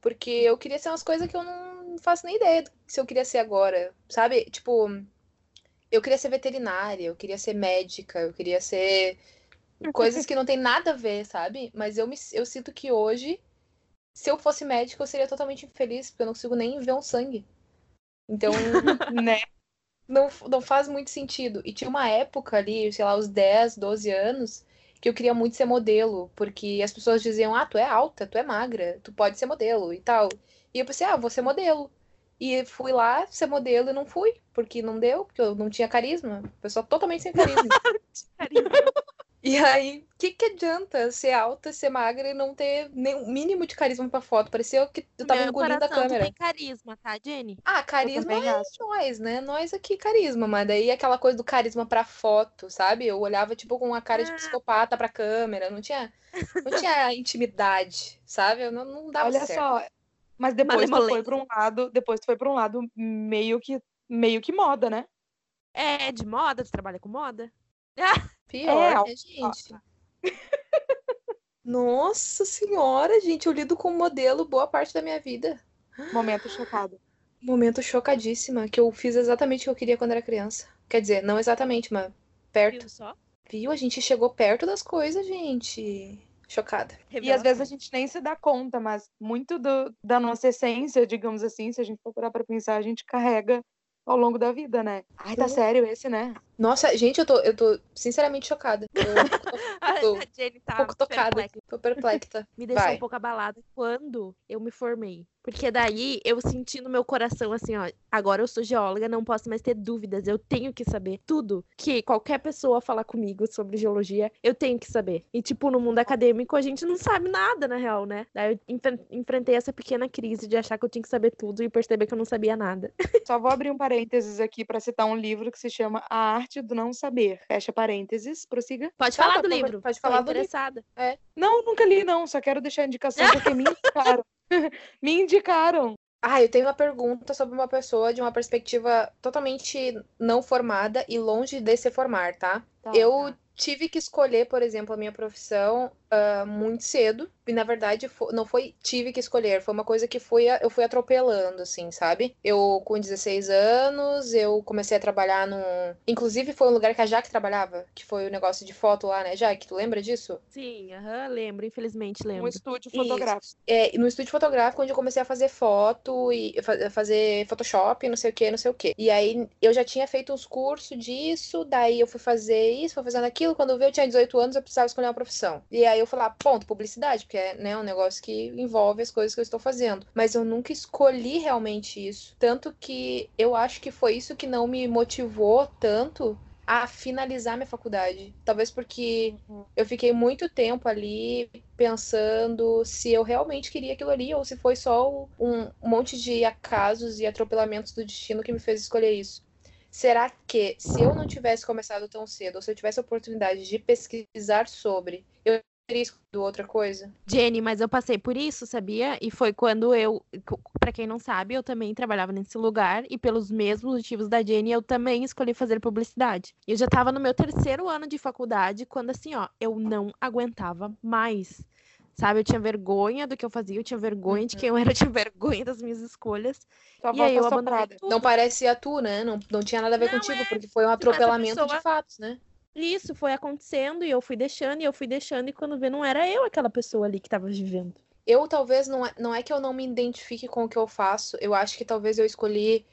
Porque eu queria ser umas coisas que eu não faço nem ideia se eu queria ser agora, sabe? Tipo, eu queria ser veterinária, eu queria ser médica, eu queria ser coisas que não tem nada a ver, sabe? Mas eu, me, eu sinto que hoje, se eu fosse médica, eu seria totalmente infeliz, porque eu não consigo nem ver um sangue. Então, né? Não, não faz muito sentido. E tinha uma época ali, sei lá, os 10, 12 anos, que eu queria muito ser modelo, porque as pessoas diziam: ah, tu é alta, tu é magra, tu pode ser modelo e tal. E eu pensei: ah, vou ser modelo. E fui lá ser modelo e não fui, porque não deu, porque eu não tinha carisma. Pessoa totalmente sem carisma. E aí, o que, que adianta ser alta, ser magra e não ter nem o mínimo de carisma pra foto? Parecia que eu tava Meu engolindo a câmera. tem carisma, tá, Jenny? Ah, carisma é acho. nós, né? Nós aqui, carisma. Mas daí aquela coisa do carisma pra foto, sabe? Eu olhava, tipo, com uma cara de Ah. psicopata pra câmera. Não tinha, não tinha intimidade, sabe? Eu não, não dava Olha certo. só, mas depois tu foi pra um lado, depois tu foi pra um lado meio que meio que moda, né? É de moda? Tu trabalha com moda? Pior, É, né, gente? Nossa senhora, gente, eu lido com modelo boa parte da minha vida. Momento chocado. Momento chocadíssima, que eu fiz exatamente o que eu queria quando era criança. Quer dizer, não exatamente, mas perto. Viu só? Viu? A gente chegou perto das coisas, gente. Chocada. E às vezes a gente nem se dá conta, mas muito do- da nossa essência, digamos assim, se a gente for parar pra pensar, a gente carrega ao longo da vida, né? Ai, tá Uhum. sério esse, né? Nossa, gente, eu tô, eu tô sinceramente chocada. Eu tô A Jenny tá um pouco tocada. perplexa. Tô perplexa. Me deixou Vai. um pouco abalada quando eu me formei. Porque daí eu senti no meu coração assim, ó, agora eu sou geóloga, não posso mais ter dúvidas, eu tenho que saber tudo que qualquer pessoa falar comigo sobre geologia, eu tenho que saber. E tipo, no mundo acadêmico a gente não sabe nada, na real, né? Daí eu enfren- enfrentei essa pequena crise de achar que eu tinha que saber tudo e perceber que eu não sabia nada. Só vou abrir um parênteses aqui pra citar um livro que se chama A Arte do Não Saber. Fecha parênteses, prossiga. Pode falar pode do falar- livro. pode Tô falar do livro. interessada. Não, nunca li, não. Só quero deixar a indicação porque me indicaram. me indicaram. Ah, eu tenho uma pergunta sobre uma pessoa de uma perspectiva totalmente não formada e longe de se formar, tá? Tá, eu tá. tive que escolher, por exemplo, a minha profissão ah, muito cedo. E na verdade fo- não foi tive que escolher, foi uma coisa que fui, a- eu fui atropelando, assim, sabe? Eu, com 16 anos, eu comecei a trabalhar num. Inclusive, foi um lugar que a Jaque trabalhava, que foi o negócio de foto lá, né, Jaque? Tu lembra disso? Sim, aham, lembro, infelizmente Um lembro. estúdio Isso. fotográfico. É, no estúdio fotográfico, onde eu comecei a fazer foto e fa- fazer Photoshop, não sei o que, não sei o que. E aí eu já tinha feito uns cursos disso, daí eu fui fazer isso, fui fazendo aquilo. Quando eu vi, eu tinha 18 anos, eu precisava escolher uma profissão. E aí eu falei, ah, ponto, publicidade, porque é né, um negócio que envolve as coisas que eu estou fazendo. Mas eu nunca escolhi realmente isso. Tanto que eu acho que foi isso que não me motivou tanto a finalizar minha faculdade. Talvez porque Uhum. eu fiquei muito tempo ali pensando se eu realmente queria aquilo ali ou se foi só um monte de acasos e atropelamentos do destino que me fez escolher isso. Será que se eu não tivesse começado tão cedo, ou se eu tivesse a oportunidade de pesquisar sobre, eu teria escolhido outra coisa? Jenny, mas eu passei por isso, sabia? E foi quando eu, pra quem não sabe, eu também trabalhava nesse lugar e pelos mesmos motivos da Jenny, eu também escolhi fazer publicidade. Eu já tava no meu terceiro ano de faculdade quando assim, ó, eu não aguentava mais. Sabe, eu tinha vergonha do que eu fazia, eu tinha vergonha de quem eu era, eu tinha vergonha das minhas escolhas. Tua E aí eu abandonei. Não parecia tu, né? Não, não tinha nada a ver Não, contigo, é. porque foi um atropelamento pessoa- de fatos, né? Isso foi acontecendo e eu fui deixando e eu fui deixando e quando vê não era eu aquela pessoa ali que tava vivendo. Eu talvez não é, não é que eu não me identifique com o que eu faço, eu acho que talvez eu escolhi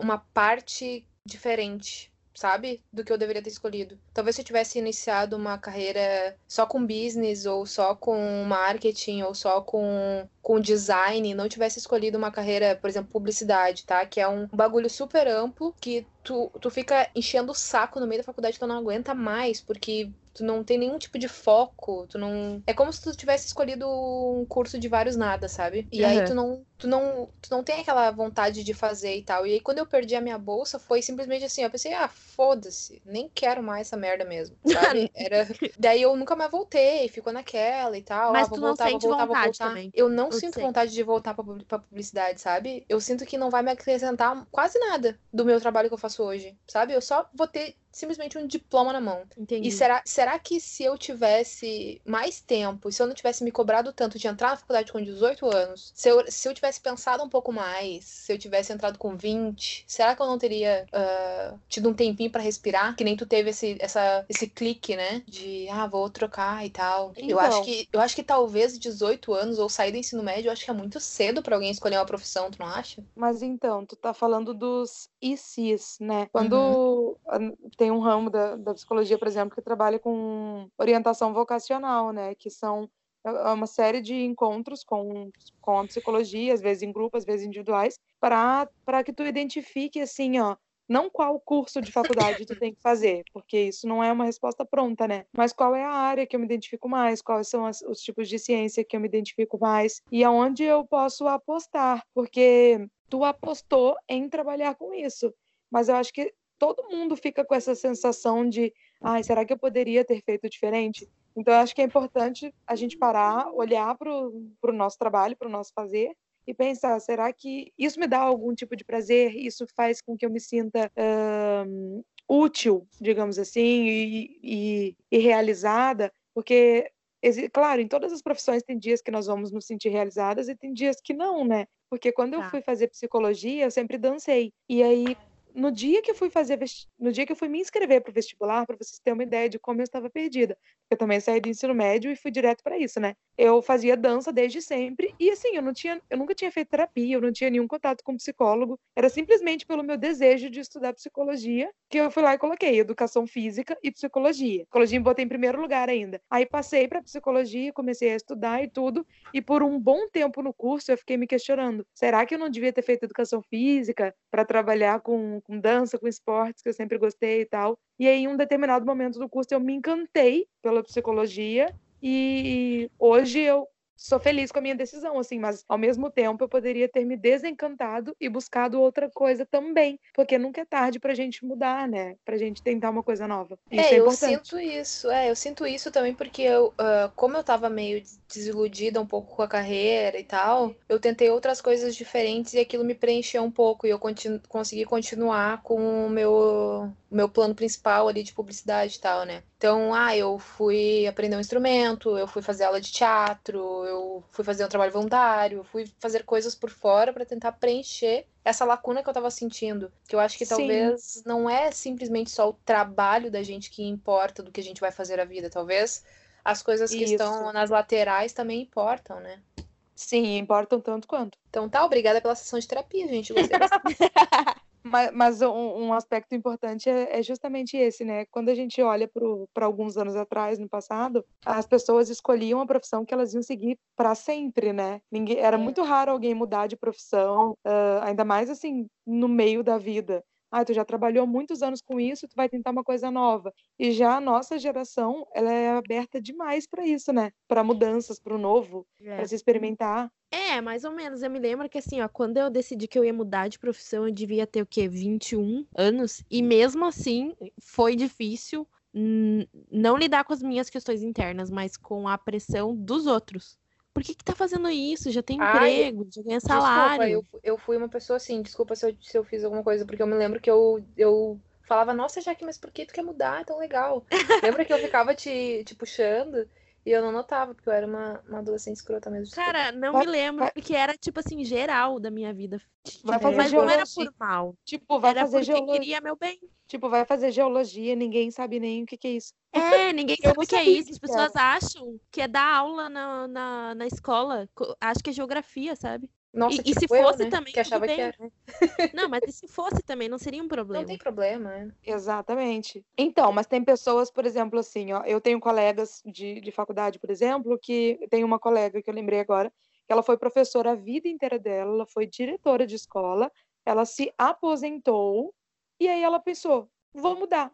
uma parte diferente, sabe? Do que eu deveria ter escolhido. Talvez se eu tivesse iniciado uma carreira só com business, ou só com marketing, ou só com, com design, não tivesse escolhido uma carreira, por exemplo, publicidade, tá? Que é um bagulho super amplo que tu, tu fica enchendo o saco no meio da faculdade, tu não aguenta mais, porque tu não tem nenhum tipo de foco, tu não. É como se tu tivesse escolhido um curso de vários nada, sabe? E aí Aham. tu não, tu não, tu não tem aquela vontade de fazer e tal. E aí quando eu perdi a minha bolsa, foi simplesmente assim, eu pensei, ah, foda-se, nem quero mais essa merda mesmo, sabe? Era Daí eu nunca mais voltei, ficou naquela e tal. Mas ah, vou tu não voltar, vou sente voltar, vou vontade voltar. também? Eu não Ou sinto sente? vontade de voltar pra publicidade, sabe? Eu sinto que não vai me acrescentar quase nada do meu trabalho que eu faço hoje, sabe? Eu só vou ter simplesmente um diploma na mão. Entendi. E será, será que se eu tivesse mais tempo, se eu não tivesse me cobrado tanto de entrar na faculdade com 18 anos, se eu, se eu tivesse pensado um pouco mais, se eu tivesse entrado com 20, será que eu não teria uh, tido um tempinho para respirar? Que nem tu teve esse, essa, esse clique, né? De, ah, vou trocar e tal. Então. Eu, acho que, eu acho que talvez 18 anos ou sair do ensino médio, eu acho que é muito cedo para alguém escolher uma profissão, tu não acha? Mas então, tu tá falando dos ICs, né? Quando uhum. tem um ramo da, da psicologia, por exemplo, que trabalha com orientação vocacional, né? Que são é, é uma série de encontros com, com a psicologia, às vezes em grupo, às vezes individuais, para que tu identifique, assim, ó, não qual curso de faculdade tu tem que fazer, porque isso não é uma resposta pronta, né? Mas qual é a área que eu me identifico mais, quais são as, os tipos de ciência que eu me identifico mais e aonde eu posso apostar, porque tu apostou em trabalhar com isso. Mas eu acho que todo mundo fica com essa sensação de, ai, será que eu poderia ter feito diferente? Então, eu acho que é importante a gente parar, olhar para o nosso trabalho, para o nosso fazer e pensar: será que isso me dá algum tipo de prazer? Isso faz com que eu me sinta uh, útil, digamos assim, e, e, e realizada? Porque claro, em todas as profissões tem dias que nós vamos nos sentir realizadas e tem dias que não, né? Porque quando eu Tá. fui fazer psicologia, eu sempre dancei. E aí, no dia que eu fui fazer, no dia que eu fui me inscrever para o vestibular, para vocês terem uma ideia de como eu estava perdida. Eu também saí do ensino médio e fui direto para isso, né? Eu fazia dança desde sempre e assim, eu não tinha, eu nunca tinha feito terapia, eu não tinha nenhum contato com psicólogo. Era simplesmente pelo meu desejo de estudar psicologia que eu fui lá e coloquei educação física e psicologia. Psicologia eu botei em primeiro lugar ainda. Aí passei para psicologia, comecei a estudar e tudo, e por um bom tempo no curso eu fiquei me questionando: será que eu não devia ter feito educação física para trabalhar com, com dança, com esportes que eu sempre gostei e tal? E aí, em um determinado momento do curso, eu me encantei pela psicologia e hoje eu sou feliz com a minha decisão, assim, mas ao mesmo tempo eu poderia ter me desencantado e buscado outra coisa também, porque nunca é tarde pra gente mudar, né? Pra gente tentar uma coisa nova. Isso é, É, eu sinto isso. É, eu sinto isso também porque eu, ah, como eu tava meio des- desiludida um pouco com a carreira e tal, eu tentei outras coisas diferentes e aquilo me preencheu um pouco e eu continu- consegui continuar com o meu, o meu plano principal ali de publicidade e tal, né? Então, ah, eu fui aprender um instrumento, eu fui fazer aula de teatro, eu fui fazer um trabalho voluntário, eu fui fazer coisas por fora para tentar preencher essa lacuna que eu tava sentindo. Que eu acho que Sim. talvez não é simplesmente só o trabalho da gente que importa do que a gente vai fazer a vida. Talvez as coisas que Isso. estão nas laterais também importam, né? Sim, importam tanto quanto. Então tá, obrigada pela sessão de terapia, gente. Gostei. Mas, mas um, um aspecto importante é, é justamente esse, né? Quando a gente olha para alguns anos atrás, no passado, as pessoas escolhiam a profissão que elas iam seguir para sempre, né? Ninguém, era É. muito raro alguém mudar de profissão, ah, ainda mais assim, no meio da vida. Ah, tu já trabalhou muitos anos com isso, tu vai tentar uma coisa nova. E já a nossa geração, ela é aberta demais para isso, né? Para mudanças, para o novo, É. para se experimentar. É, mais ou menos. Eu me lembro que assim, ó, quando eu decidi que eu ia mudar de profissão, eu devia ter o quê? 21 anos. E mesmo assim, foi difícil não lidar com as minhas questões internas, mas com a pressão dos outros. Por que que tá fazendo isso? Já tem Ai, emprego, já ganha Desculpa, salário. eu, fu- eu fui uma pessoa assim, desculpa se eu, se eu fiz alguma coisa, porque eu me lembro que eu, eu falava, nossa, Jaque, mas por que tu quer mudar? É tão legal. Lembra que eu ficava te, te puxando e eu não notava, porque eu era uma, uma adolescente escrota mesmo. desculpa. Cara, não Vai- me lembro, vai- porque era tipo assim, geral da minha vida. Vai fazer Mas não era geologia. por mal. Tipo, vai Era fazer porque geologia. queria meu bem. Tipo, vai fazer geologia, ninguém sabe nem o que, que é isso. É, ninguém Eu sabe não o que é isso. As pessoas acham que é dar aula na, na, na escola. Co- Acho que é geografia, sabe? Nossa, e- e se tipo eu, fosse né, também, que achava que era. Não, mas e se fosse também, não seria um Não problema. tem problema, né? Exatamente. Então, mas tem pessoas, por exemplo, assim, ó, eu tenho colegas de, de faculdade, por exemplo, que tem uma colega que eu lembrei agora, que ela foi professora a vida inteira dela, ela foi diretora de escola, ela se aposentou e aí ela pensou, vou mudar,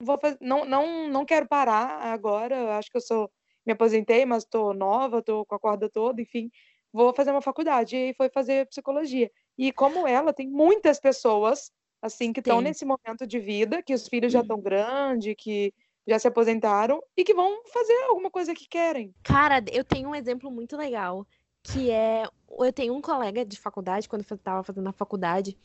vou faz... não, não, não quero parar agora, acho que eu sou, me aposentei, mas estou nova, estou com a corda toda, enfim, vou fazer uma faculdade. E foi fazer psicologia. E como ela, tem muitas pessoas assim que estão nesse momento de vida, que os filhos já estão grandes, que já se aposentaram e que vão fazer alguma coisa que querem. Cara, eu tenho um exemplo muito legal, que é. Eu tenho um colega de faculdade, quando eu estava fazendo a faculdade,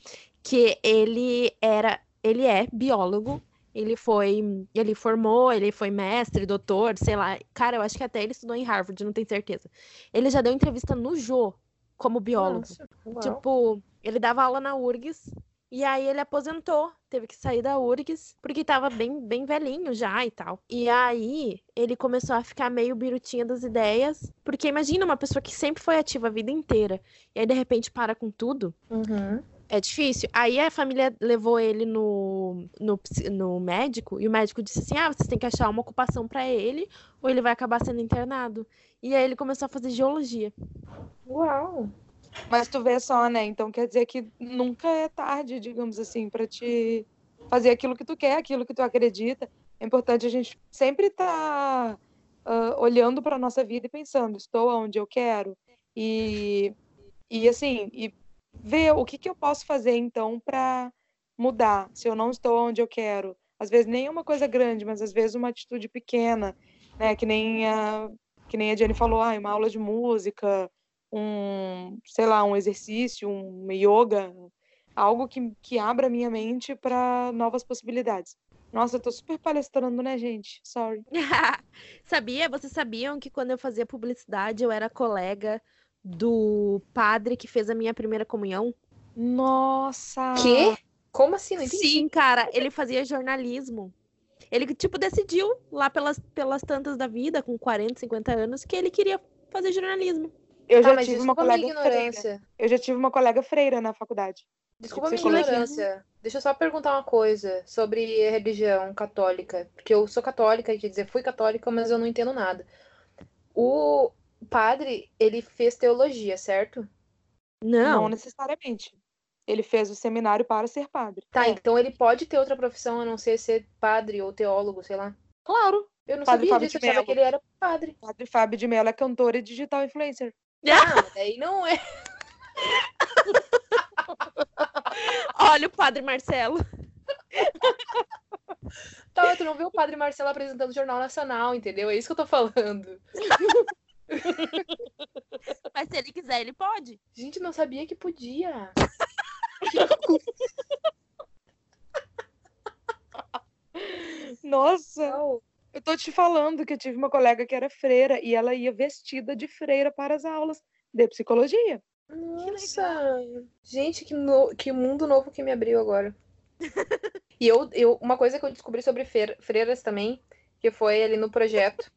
que ele era. Ele é biólogo, Ele foi, ele formou, ele foi mestre, doutor, sei lá. Cara, eu acho que até ele estudou em Harvard, não tenho certeza. Ele já deu entrevista no Jô como biólogo. Nossa, Tipo, ele dava aula na URGS e aí ele aposentou, teve que sair da URGS porque tava bem, bem velhinho já e tal. E aí ele começou a ficar meio birutinha das ideias, porque imagina uma pessoa que sempre foi ativa a vida inteira e aí de repente para com tudo. Uhum. É difícil. Aí a família levou ele no, no, no médico e o médico disse assim: ah, vocês têm que achar uma ocupação pra ele ou ele vai acabar sendo internado. E aí ele começou a fazer geologia. Uau! Mas tu vê só, né? Então quer dizer que nunca é tarde, digamos assim, para te fazer aquilo que tu quer, aquilo que tu acredita. É importante a gente sempre estar olhando para nossa vida e pensando, estou onde eu quero e e assim, e ver o que que eu posso fazer então para mudar, se eu não estou onde eu quero. Às vezes nem é uma coisa grande, mas às vezes uma atitude pequena, né, que nem a que nem a Jenny falou, ah, uma aula de música, um, sei lá, um exercício, um yoga, algo que, que abra a minha mente para novas possibilidades. Nossa, eu tô super palestrando, né, gente? Sorry. Sabia? Vocês sabiam que quando eu fazia publicidade eu era colega do padre que fez a minha primeira comunhão? Nossa! Quê? Como assim? Não entendi. Sim, cara, ele fazia jornalismo. Ele, tipo, decidiu lá pelas, pelas tantas da vida, com 40, 50 anos, que ele queria fazer jornalismo. Eu Tá, já tive uma colega freira. Eu já tive uma colega freira na faculdade. Desculpa a minha ignorância. Deixa eu só perguntar uma coisa sobre a religião católica. Porque eu sou católica, quer dizer, fui católica, mas eu não entendo nada. O padre, ele fez teologia, certo? Não, Não, necessariamente. Ele fez o seminário para ser padre. Tá, É, então ele pode ter outra profissão a não ser ser padre ou teólogo, sei lá. Claro. Eu não Padre sabia Fábio disso, eu achava Mello. que ele era padre. Padre Fábio de Mello é cantor e digital influencer. Ah, mas daí não é. olha o padre Marcelo. Tá, tu não viu o padre Marcelo apresentando o Jornal Nacional, entendeu? É isso que eu tô falando. Mas se ele quiser, ele pode. Gente, não sabia que podia. Nossa, Uau. Eu tô te falando que eu tive uma colega que era freira e ela ia vestida de freira para as aulas de psicologia. Nossa! Gente, que, no- que mundo novo que me abriu agora. E eu, eu, uma coisa que eu descobri sobre freiras também, que foi ali no projeto,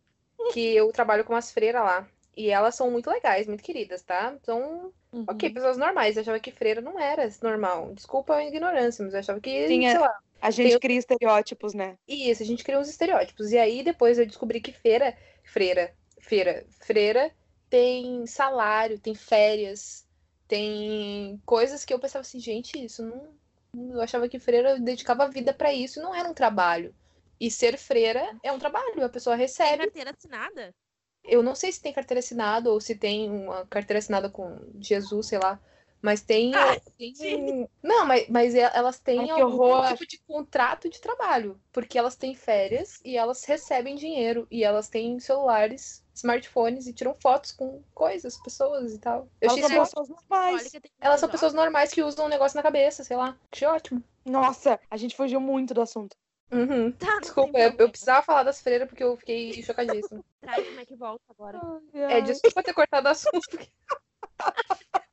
que eu trabalho com umas freiras lá. E elas são muito legais, muito queridas, tá? São, ok, Uhum. pessoas normais. Eu achava que freira não era normal. Desculpa a ignorância, mas eu achava que, Sim, é- sei lá. A gente Tem- cria estereótipos, né? Isso, a gente cria uns estereótipos. E aí depois eu descobri que feira, freira, feira, freira tem salário, tem férias, tem coisas que eu pensava assim, gente, isso não. Eu achava que freira dedicava a vida pra isso, e não era um trabalho. E ser freira é um trabalho, a pessoa Tem recebe. carteira assinada? Eu não sei se tem carteira assinada ou se tem uma carteira assinada com Jesus, sei lá. Mas tem. Ah, tem sim. Não, mas, mas elas têm Ai, algum horror. tipo de contrato de trabalho. Porque elas têm férias e elas recebem dinheiro. E elas têm celulares, smartphones e tiram fotos com coisas, pessoas e tal. Eu Elas achei são isso- pessoas normais. Elas são pessoas normais que usam um negócio na cabeça, sei lá. Achei ótimo. Nossa, a gente fugiu muito do assunto. Uhum. Tá, Desculpa, eu, eu precisava falar das freiras porque eu fiquei chocadíssima. Traz como é que volta agora. É, desculpa ter cortado o assunto. porque-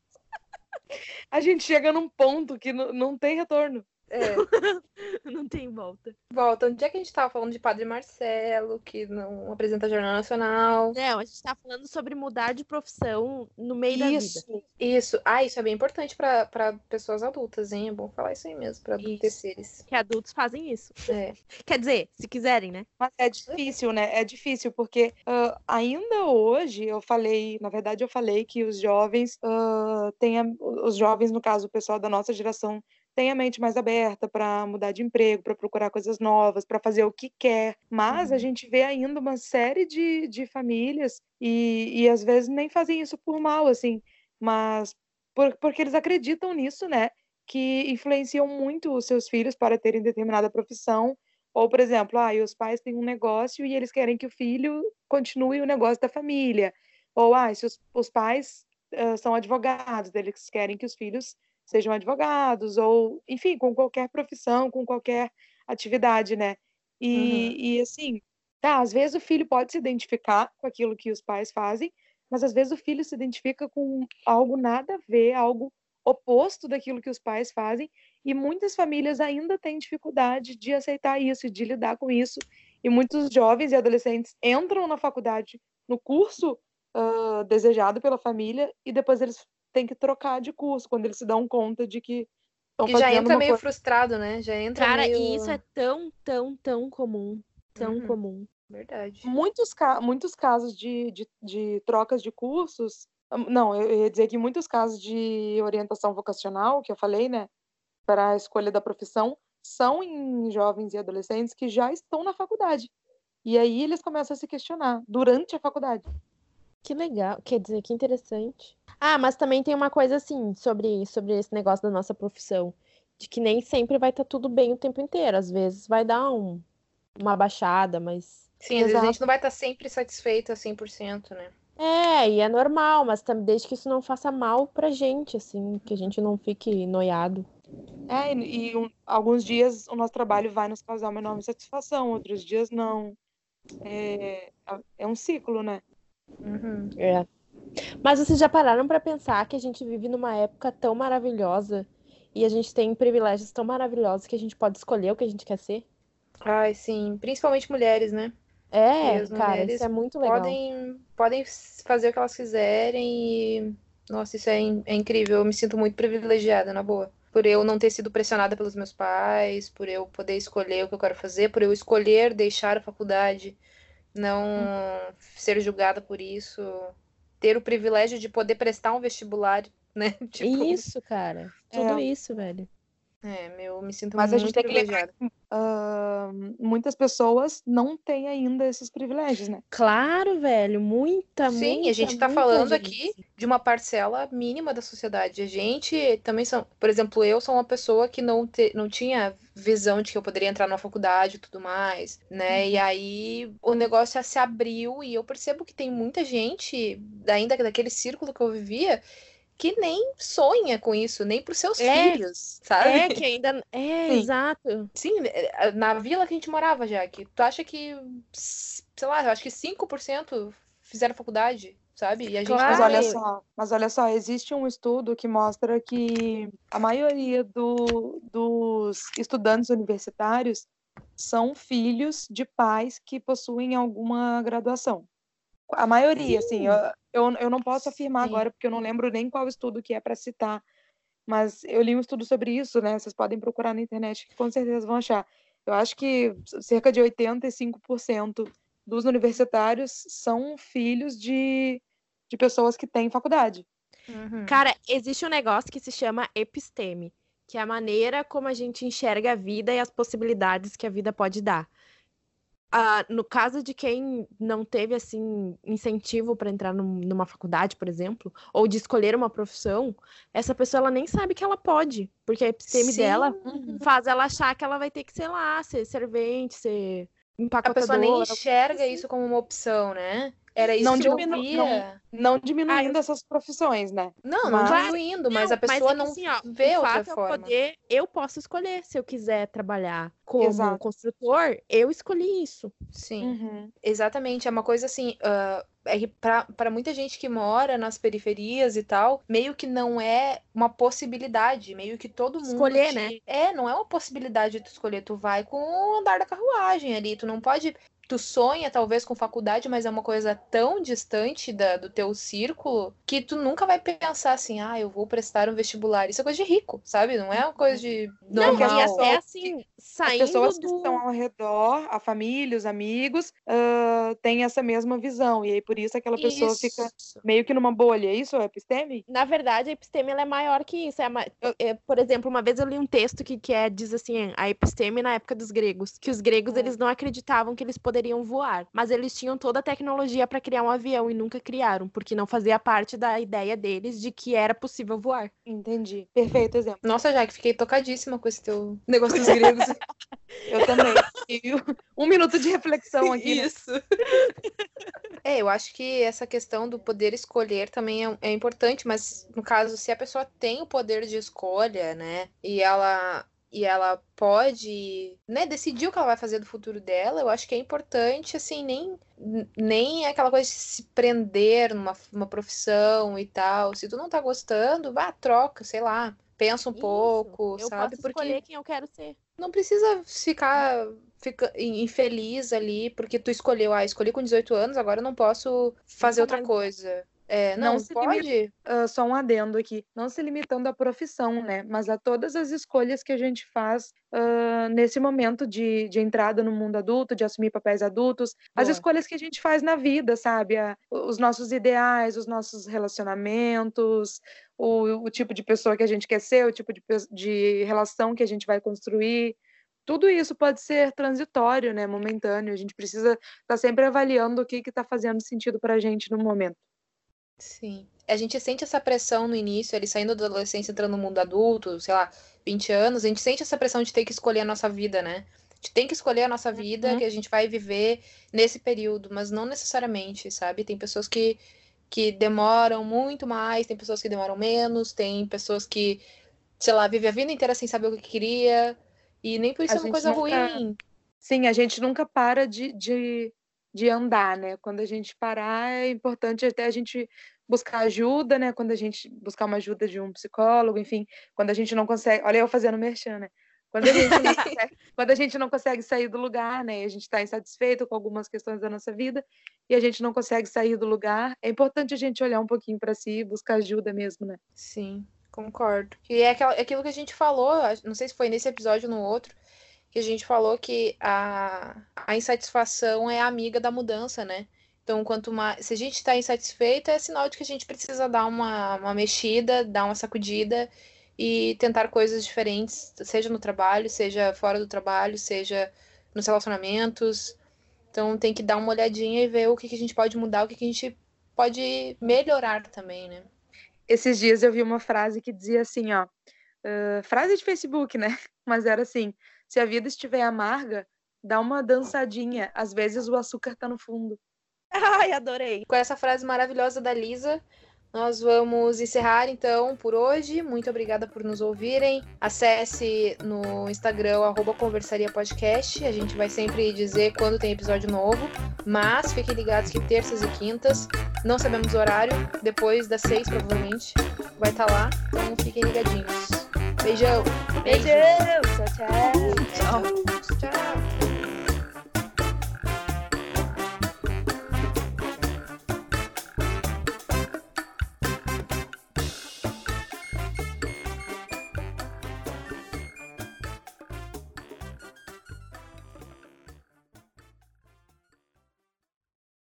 A gente chega num ponto que não- tem retorno. É. Não tem volta. Volta, onde é que a gente tava falando de Padre Marcelo, que não apresenta Jornal Nacional? Não, a gente tá falando sobre mudar de profissão no meio da vida. Isso. Isso. Ah, isso é bem importante pra pra pessoas adultas, hein? É bom falar isso aí mesmo, pra Isso. adulteceres. Que adultos fazem isso. É. Quer dizer, se quiserem, né? Mas é difícil, né? É difícil, porque ah, ainda hoje eu falei, na verdade, eu falei que os jovens ah, têm, a- os jovens, no caso, o pessoal da nossa geração, tem a mente mais aberta para mudar de emprego, para procurar coisas novas, para fazer o que quer. Mas a Uhum. gente vê ainda uma série de, de famílias e, e às vezes nem fazem isso por mal, assim, mas por- porque eles acreditam nisso, né? Que influenciam muito os seus filhos para terem determinada profissão. Ou, por exemplo, ah, os pais têm um negócio e eles querem que o filho continue o negócio da família. Ou, ah, se os, os pais ah, são advogados, eles querem que os filhos sejam advogados, ou, enfim, com qualquer profissão, com qualquer atividade, né? E, uhum. e assim, tá, às vezes o filho pode se identificar com aquilo que os pais fazem, mas às vezes o filho se identifica com algo nada a ver, algo oposto daquilo que os pais fazem, e muitas famílias ainda têm dificuldade de aceitar isso, de lidar com isso, e muitos jovens e adolescentes entram na faculdade no curso uh, desejado pela família e depois eles têm que trocar de curso quando eles se dão conta de que estão fazendo já entra meio coisa... frustrado, né? Já entra Cara, meio... e isso é tão, tão, tão comum, tão uhum. comum. Verdade. Muitos, ca... muitos casos de, de, de trocas de cursos não, eu ia dizer que muitos casos de orientação vocacional, que eu falei, né, para a escolha da profissão, são em jovens e adolescentes que já estão na faculdade. E aí eles começam a se questionar durante a faculdade. Que legal, quer dizer, que interessante. Ah, mas também tem uma coisa assim sobre, sobre esse negócio da nossa profissão, de que nem sempre vai estar tá tudo bem o tempo inteiro. Às vezes vai dar um, uma baixada, mas. Sim, às vezes a gente não vai estar tá sempre satisfeita 100%, né? É, e é normal, mas também desde que isso não faça mal pra gente, assim, que a gente não fique noiado. É, e, e um, alguns dias o nosso trabalho vai nos causar uma enorme satisfação, outros dias não. É, é um ciclo, né? Uhum. É. Mas vocês já pararam para pensar que a gente vive numa época tão maravilhosa e a gente tem privilégios tão maravilhosos que a gente pode escolher o que a gente quer ser? Ai, sim. Principalmente mulheres, né? É, cara, isso é muito legal. Podem, podem fazer o que elas quiserem e. Nossa, isso é, é incrível. Eu me sinto muito privilegiada, na boa. Por eu não ter sido pressionada pelos meus pais, por eu poder escolher o que eu quero fazer, por eu escolher deixar a faculdade, não hum. ser julgada por isso, ter o privilégio de poder prestar um vestibular, né? Tipo... Isso, cara. Tudo é. isso, velho. É, meu, me sinto Mas muito a gente tem que lembrar uh, muitas pessoas não têm ainda esses privilégios, né? Claro, velho, muita, Sim, muita, a gente tá falando gente. aqui de uma parcela mínima da sociedade. A gente também são, por exemplo, eu sou uma pessoa que não, te, não tinha visão de que eu poderia entrar na faculdade e tudo mais, né? Uhum. E aí o negócio se abriu e eu percebo que tem muita gente, ainda daquele círculo que eu vivia, que nem sonha com isso, nem para os seus é, filhos, sabe? É, que ainda. É, Sim. exato. Sim, é, na vila que a gente morava, já, que tu acha que, sei lá, eu acho que 5% fizeram faculdade, sabe? E a gente claro. Mas olha só, mas olha só, existe um estudo que mostra que a maioria do, dos estudantes universitários são filhos de pais que possuem alguma graduação. A maioria, assim, Sim. assim, eu, eu, eu não posso afirmar Sim. agora, porque eu não lembro nem qual estudo que é para citar, mas eu li um estudo sobre isso, né? Vocês podem procurar na internet, que com certeza vão achar. Eu acho que cerca de 85% dos universitários são filhos de, de pessoas que têm faculdade. Uhum. Cara, existe um negócio que se chama episteme, que é a maneira como a gente enxerga a vida e as possibilidades que a vida pode dar. Uh, no caso de quem não teve assim incentivo para entrar num, numa faculdade, por exemplo, ou de escolher uma profissão, essa pessoa ela nem sabe que ela pode, porque a episteme Sim. dela uhum. faz ela achar que ela vai ter que, sei lá, ser servente, ser empacotadora. A pessoa nem enxerga assim. isso como uma opção, né? Era isso não que diminu... eu via. Não, não diminuindo ah, essas profissões, né? Não, não mas... diminuindo, mas a pessoa mas, é não assim, ó, vê outra forma. É poder, eu posso escolher se eu quiser trabalhar como Exato. construtor, eu escolhi isso. Sim, uhum. exatamente. É uma coisa assim, uh, é que para muita gente que mora nas periferias e tal, meio que não é uma possibilidade, meio que todo mundo escolher, te... né? É, não é uma possibilidade de tu escolher, tu vai com o andar da carruagem ali, tu não pode tu sonha talvez com faculdade, mas é uma coisa tão distante da, do teu círculo que tu nunca vai pensar assim, ah, eu vou prestar um vestibular. Isso é coisa de rico, sabe? Não é uma coisa de normal. Não, e até assim, saindo As pessoas do... que estão ao redor, a família, os amigos, uh, têm essa mesma visão. E aí, por isso, aquela pessoa isso. fica meio que numa bolha. É isso é episteme? Na verdade, a episteme é maior que isso. É, é, por exemplo, uma vez eu li um texto que, que é, diz assim, a episteme na época dos gregos. Que os gregos, é. eles não acreditavam que eles poderiam poderiam voar, mas eles tinham toda a tecnologia para criar um avião e nunca criaram, porque não fazia parte da ideia deles de que era possível voar. Entendi. Perfeito exemplo. Nossa, Jaque, fiquei tocadíssima com esse teu negócio dos gregos. eu também. um minuto de reflexão aqui. Né? Isso. Né? É, eu acho que essa questão do poder escolher também é, é importante, mas no caso, se a pessoa tem o poder de escolha, né, e ela e ela pode, né, decidir o que ela vai fazer do futuro dela, eu acho que é importante, assim, nem, nem aquela coisa de se prender numa uma profissão e tal. Se tu não tá gostando, vá, troca, sei lá, pensa um Isso. pouco, eu sabe? Posso Porque escolher quem eu quero ser. Não precisa ficar fica infeliz ali porque tu escolheu, ah, escolhi com 18 anos, agora eu não posso fazer outra coisa. É, não, não se pode. Limita, uh, só um adendo aqui. Não se limitando à profissão, né? Mas a todas as escolhas que a gente faz uh, nesse momento de, de entrada no mundo adulto, de assumir papéis adultos, Boa. as escolhas que a gente faz na vida, sabe? A, os nossos ideais, os nossos relacionamentos, o, o, tipo de pessoa que a gente quer ser, o tipo de, de relação que a gente vai construir tudo isso pode ser transitório, né, momentâneo. A gente precisa estar tá sempre avaliando o que está fazendo sentido para a gente no momento. Sim. A gente sente essa pressão no início, ele saindo da adolescência, entrando no mundo adulto, sei lá, 20 anos, a gente sente essa pressão de ter que escolher a nossa vida, né? A gente tem que escolher a nossa vida, uhum. que a gente vai viver nesse período, mas não necessariamente, sabe? Tem pessoas que, que demoram muito mais, tem pessoas que demoram menos, tem pessoas que, sei lá, vivem a vida inteira sem saber o que queria, e nem por isso a é uma coisa nunca... ruim. Sim, a gente nunca para de, de de andar, né? Quando a gente parar, é importante até a gente buscar ajuda, né? Quando a gente buscar uma ajuda de um psicólogo, enfim, quando a gente não consegue. Olha, eu fazendo merchan, né? Quando a gente não consegue, quando a gente não consegue sair do lugar, né? E a gente está insatisfeito com algumas questões da nossa vida e a gente não consegue sair do lugar, é importante a gente olhar um pouquinho para si e buscar ajuda mesmo, né? Sim, concordo. E é aquilo que a gente falou, não sei se foi nesse episódio ou no outro, que a gente falou que a, a insatisfação é amiga da mudança, né? Então, quanto mais. Se a gente está insatisfeito, é sinal de que a gente precisa dar uma, uma mexida, dar uma sacudida e tentar coisas diferentes, seja no trabalho, seja fora do trabalho, seja nos relacionamentos. Então, tem que dar uma olhadinha e ver o que, que a gente pode mudar, o que, que a gente pode melhorar também, né? Esses dias eu vi uma frase que dizia assim, ó. Uh, frase de Facebook, né? Mas era assim: se a vida estiver amarga, dá uma dançadinha. Às vezes o açúcar tá no fundo. Ai, adorei. Com essa frase maravilhosa da Lisa, nós vamos encerrar então por hoje. Muito obrigada por nos ouvirem. Acesse no Instagram arroba Conversaria Podcast. A gente vai sempre dizer quando tem episódio novo. Mas fiquem ligados que terças e quintas, não sabemos o horário, depois das seis provavelmente, vai estar tá lá. Então fiquem ligadinhos. Beijão. Beijão. Tchau, tchau. Tchau. Tchau.